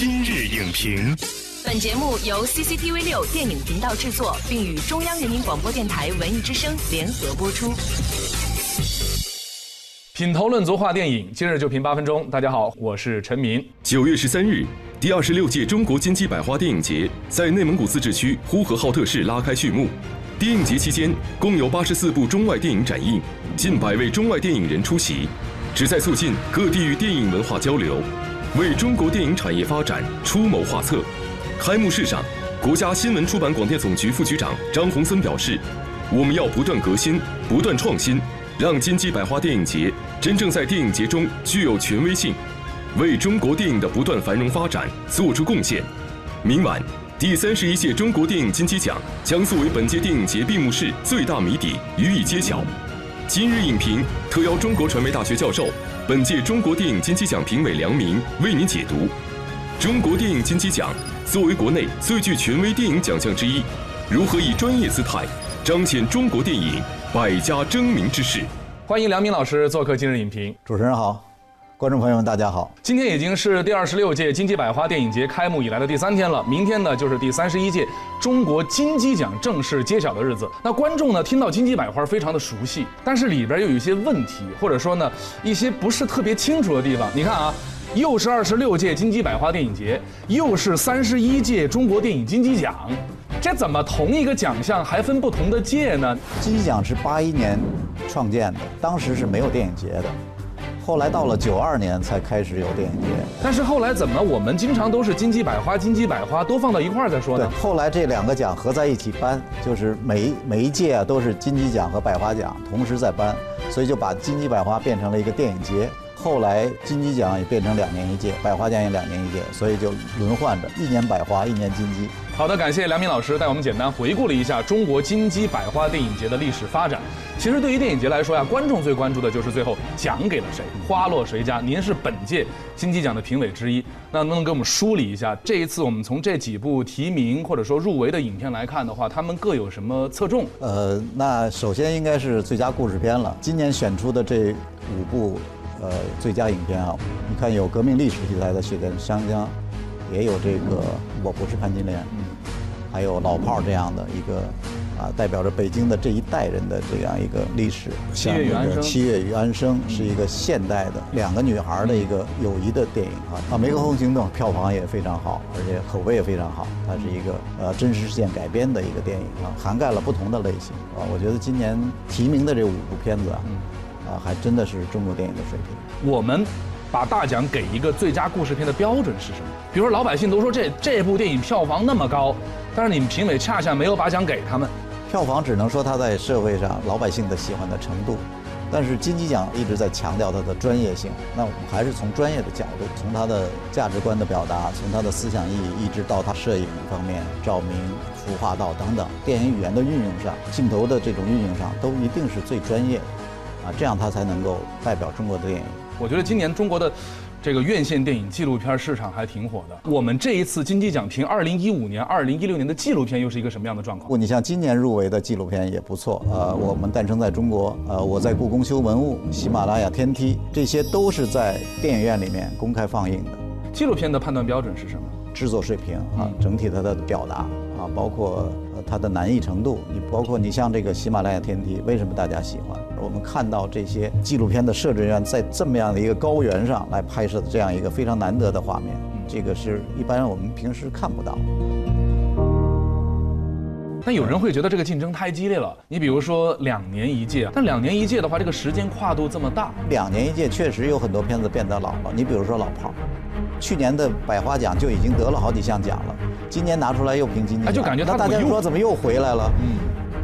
今日影评，本节目由 CCTV 六电影频道制作，并与中央人民广播电台文艺之声联合播出。品头论足话电影，今日就评八分钟。大家好，我是陈明。九月十三日，第二十六届中国金鸡百花电影节在内蒙古自治区呼和浩特市拉开序幕。电影节期间，共有八十四部中外电影展映，近百位中外电影人出席，旨在促进各地域电影文化交流。为中国电影产业发展出谋划策。开幕式上，国家新闻出版广电总局副局长张宏森表示：“我们要不断革新，不断创新，让金鸡百花电影节真正在电影节中具有权威性，为中国电影的不断繁荣发展做出贡献。”明晚，第三十一届中国电影金鸡奖将作为本届电影节闭幕式最大谜底予以揭晓。今日影评特邀中国传媒大学教授。本届中国电影金鸡奖评委梁明为您解读：中国电影金鸡奖作为国内最具权威电影奖项之一，如何以专业姿态彰显中国电影百家争鸣之势？欢迎梁明老师做客今日影评。主持人好。观众朋友们，大家好！今天已经是第二十六届金鸡百花电影节开幕以来的第三天了，明天呢就是第三十一届中国金鸡奖正式揭晓的日子。那观众呢听到金鸡百花非常的熟悉，但是里边又有一些问题，或者说呢一些不是特别清楚的地方。你看啊，又是二十六届金鸡百花电影节，又是三十一届中国电影金鸡奖，这怎么同一个奖项还分不同的届呢？金鸡奖是八一年创建的，当时是没有电影节的。后来到了九二年才开始有电影节，但是后来怎么我们经常都是金鸡百花、金鸡百花都放到一块儿再说呢？对，后来这两个奖合在一起颁，就是每一每一届啊都是金鸡奖和百花奖同时在颁，所以就把金鸡百花变成了一个电影节。后来金鸡奖也变成两年一届，百花奖也两年一届，所以就轮换着，一年百花，一年金鸡。好的，感谢梁明老师带我们简单回顾了一下中国金鸡百花电影节的历史发展。其实对于电影节来说呀，观众最关注的就是最后奖给了谁，花落谁家。您是本届金鸡奖的评委之一，那能不能给我们梳理一下，这一次我们从这几部提名或者说入围的影片来看的话，他们各有什么侧重？呃，那首先应该是最佳故事片了。今年选出的这五部，呃，最佳影片啊，你看有革命历史题材的《血战湘江》，也有这个《我不是潘金莲》。还有老炮儿这样的一个啊，代表着北京的这一代人的这样一个历史。七月与安生，七月与安生是一个现代的两个女孩的一个友谊的电影啊。啊，湄公河行动票房也非常好，而且口碑也非常好。它是一个呃真实事件改编的一个电影啊，涵盖了不同的类型啊。我觉得今年提名的这五部片子啊，啊，还真的是中国电影的水平。我们。把大奖给一个最佳故事片的标准是什么？比如说老百姓都说这这部电影票房那么高，但是你们评委恰恰没有把奖给他们。票房只能说它在社会上老百姓的喜欢的程度，但是金鸡奖一直在强调它的专业性。那我们还是从专业的角度，从它的价值观的表达，从它的思想意义，一直到它摄影方面、照明、服化道等等电影语言的运用上、镜头的这种运用上，都一定是最专业的。啊，这样它才能够代表中国的电影。我觉得今年中国的这个院线电影纪录片市场还挺火的。我们这一次金鸡奖评二零一五年、二零一六年的纪录片又是一个什么样的状况？你像今年入围的纪录片也不错，呃，我们诞生在中国，呃，我在故宫修文物，喜马拉雅天梯，这些都是在电影院里面公开放映的。纪录片的判断标准是什么？制作水平啊，整体它的表达啊，包括它的难易程度。你包括你像这个喜马拉雅天梯，为什么大家喜欢？我们看到这些纪录片的摄制人员在这么样的一个高原上来拍摄的这样一个非常难得的画面，这个是一般我们平时看不到。但有人会觉得这个竞争太激烈了。你比如说两年一届，但两年一届的话，这个时间跨度这么大，两年一届确实有很多片子变得老了。你比如说《老炮儿》，去年的百花奖就已经得了好几项奖了，今年拿出来又评金鸡，就感觉他大家说怎么又回来了？嗯，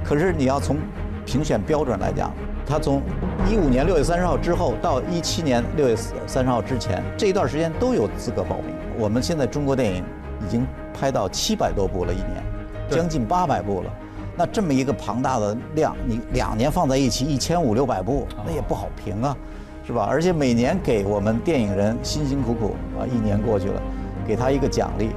可是你要从评选标准来讲。他从一五年六月三十号之后到一七年六月三十号之前这一段时间都有资格报名。我们现在中国电影已经拍到七百多部了，一年将近八百部了。那这么一个庞大的量，你两年放在一起一千五六百部，那也不好评啊，是吧？而且每年给我们电影人辛辛苦苦啊，一年过去了，给他一个奖励。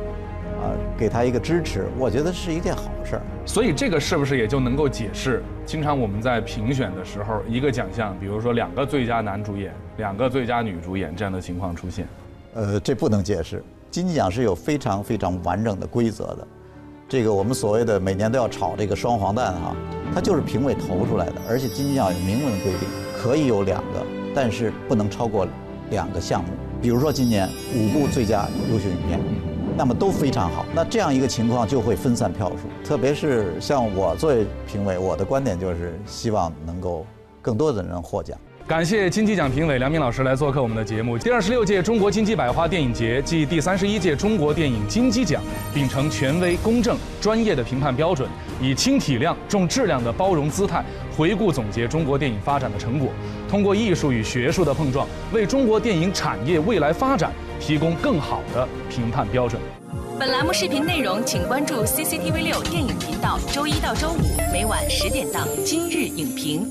啊，给他一个支持，我觉得是一件好事儿。所以这个是不是也就能够解释，经常我们在评选的时候，一个奖项，比如说两个最佳男主演、两个最佳女主演这样的情况出现？呃，这不能解释，金鸡奖是有非常非常完整的规则的，这个我们所谓的每年都要炒这个双黄蛋哈，它就是评委投出来的，而且金鸡奖有明文规定，可以有两个，但是不能超过两个项目。比如说今年五部最佳优秀影片，那么都非常好，那这样一个情况就会分散票数，特别是像我作为评委，我的观点就是希望能够更多的人获奖。感谢金鸡奖评委梁明老师来做客我们的节目。第二十六届中国金鸡百花电影节暨第三十一届中国电影金鸡奖秉承权威、公正、专业的评判标准，以轻体量、重质量的包容姿态回顾总结中国电影发展的成果，通过艺术与学术的碰撞，为中国电影产业未来发展提供更好的评判标准。本栏目视频内容，请关注 CCTV 六电影频道，周一到周五每晚十点档《今日影评》。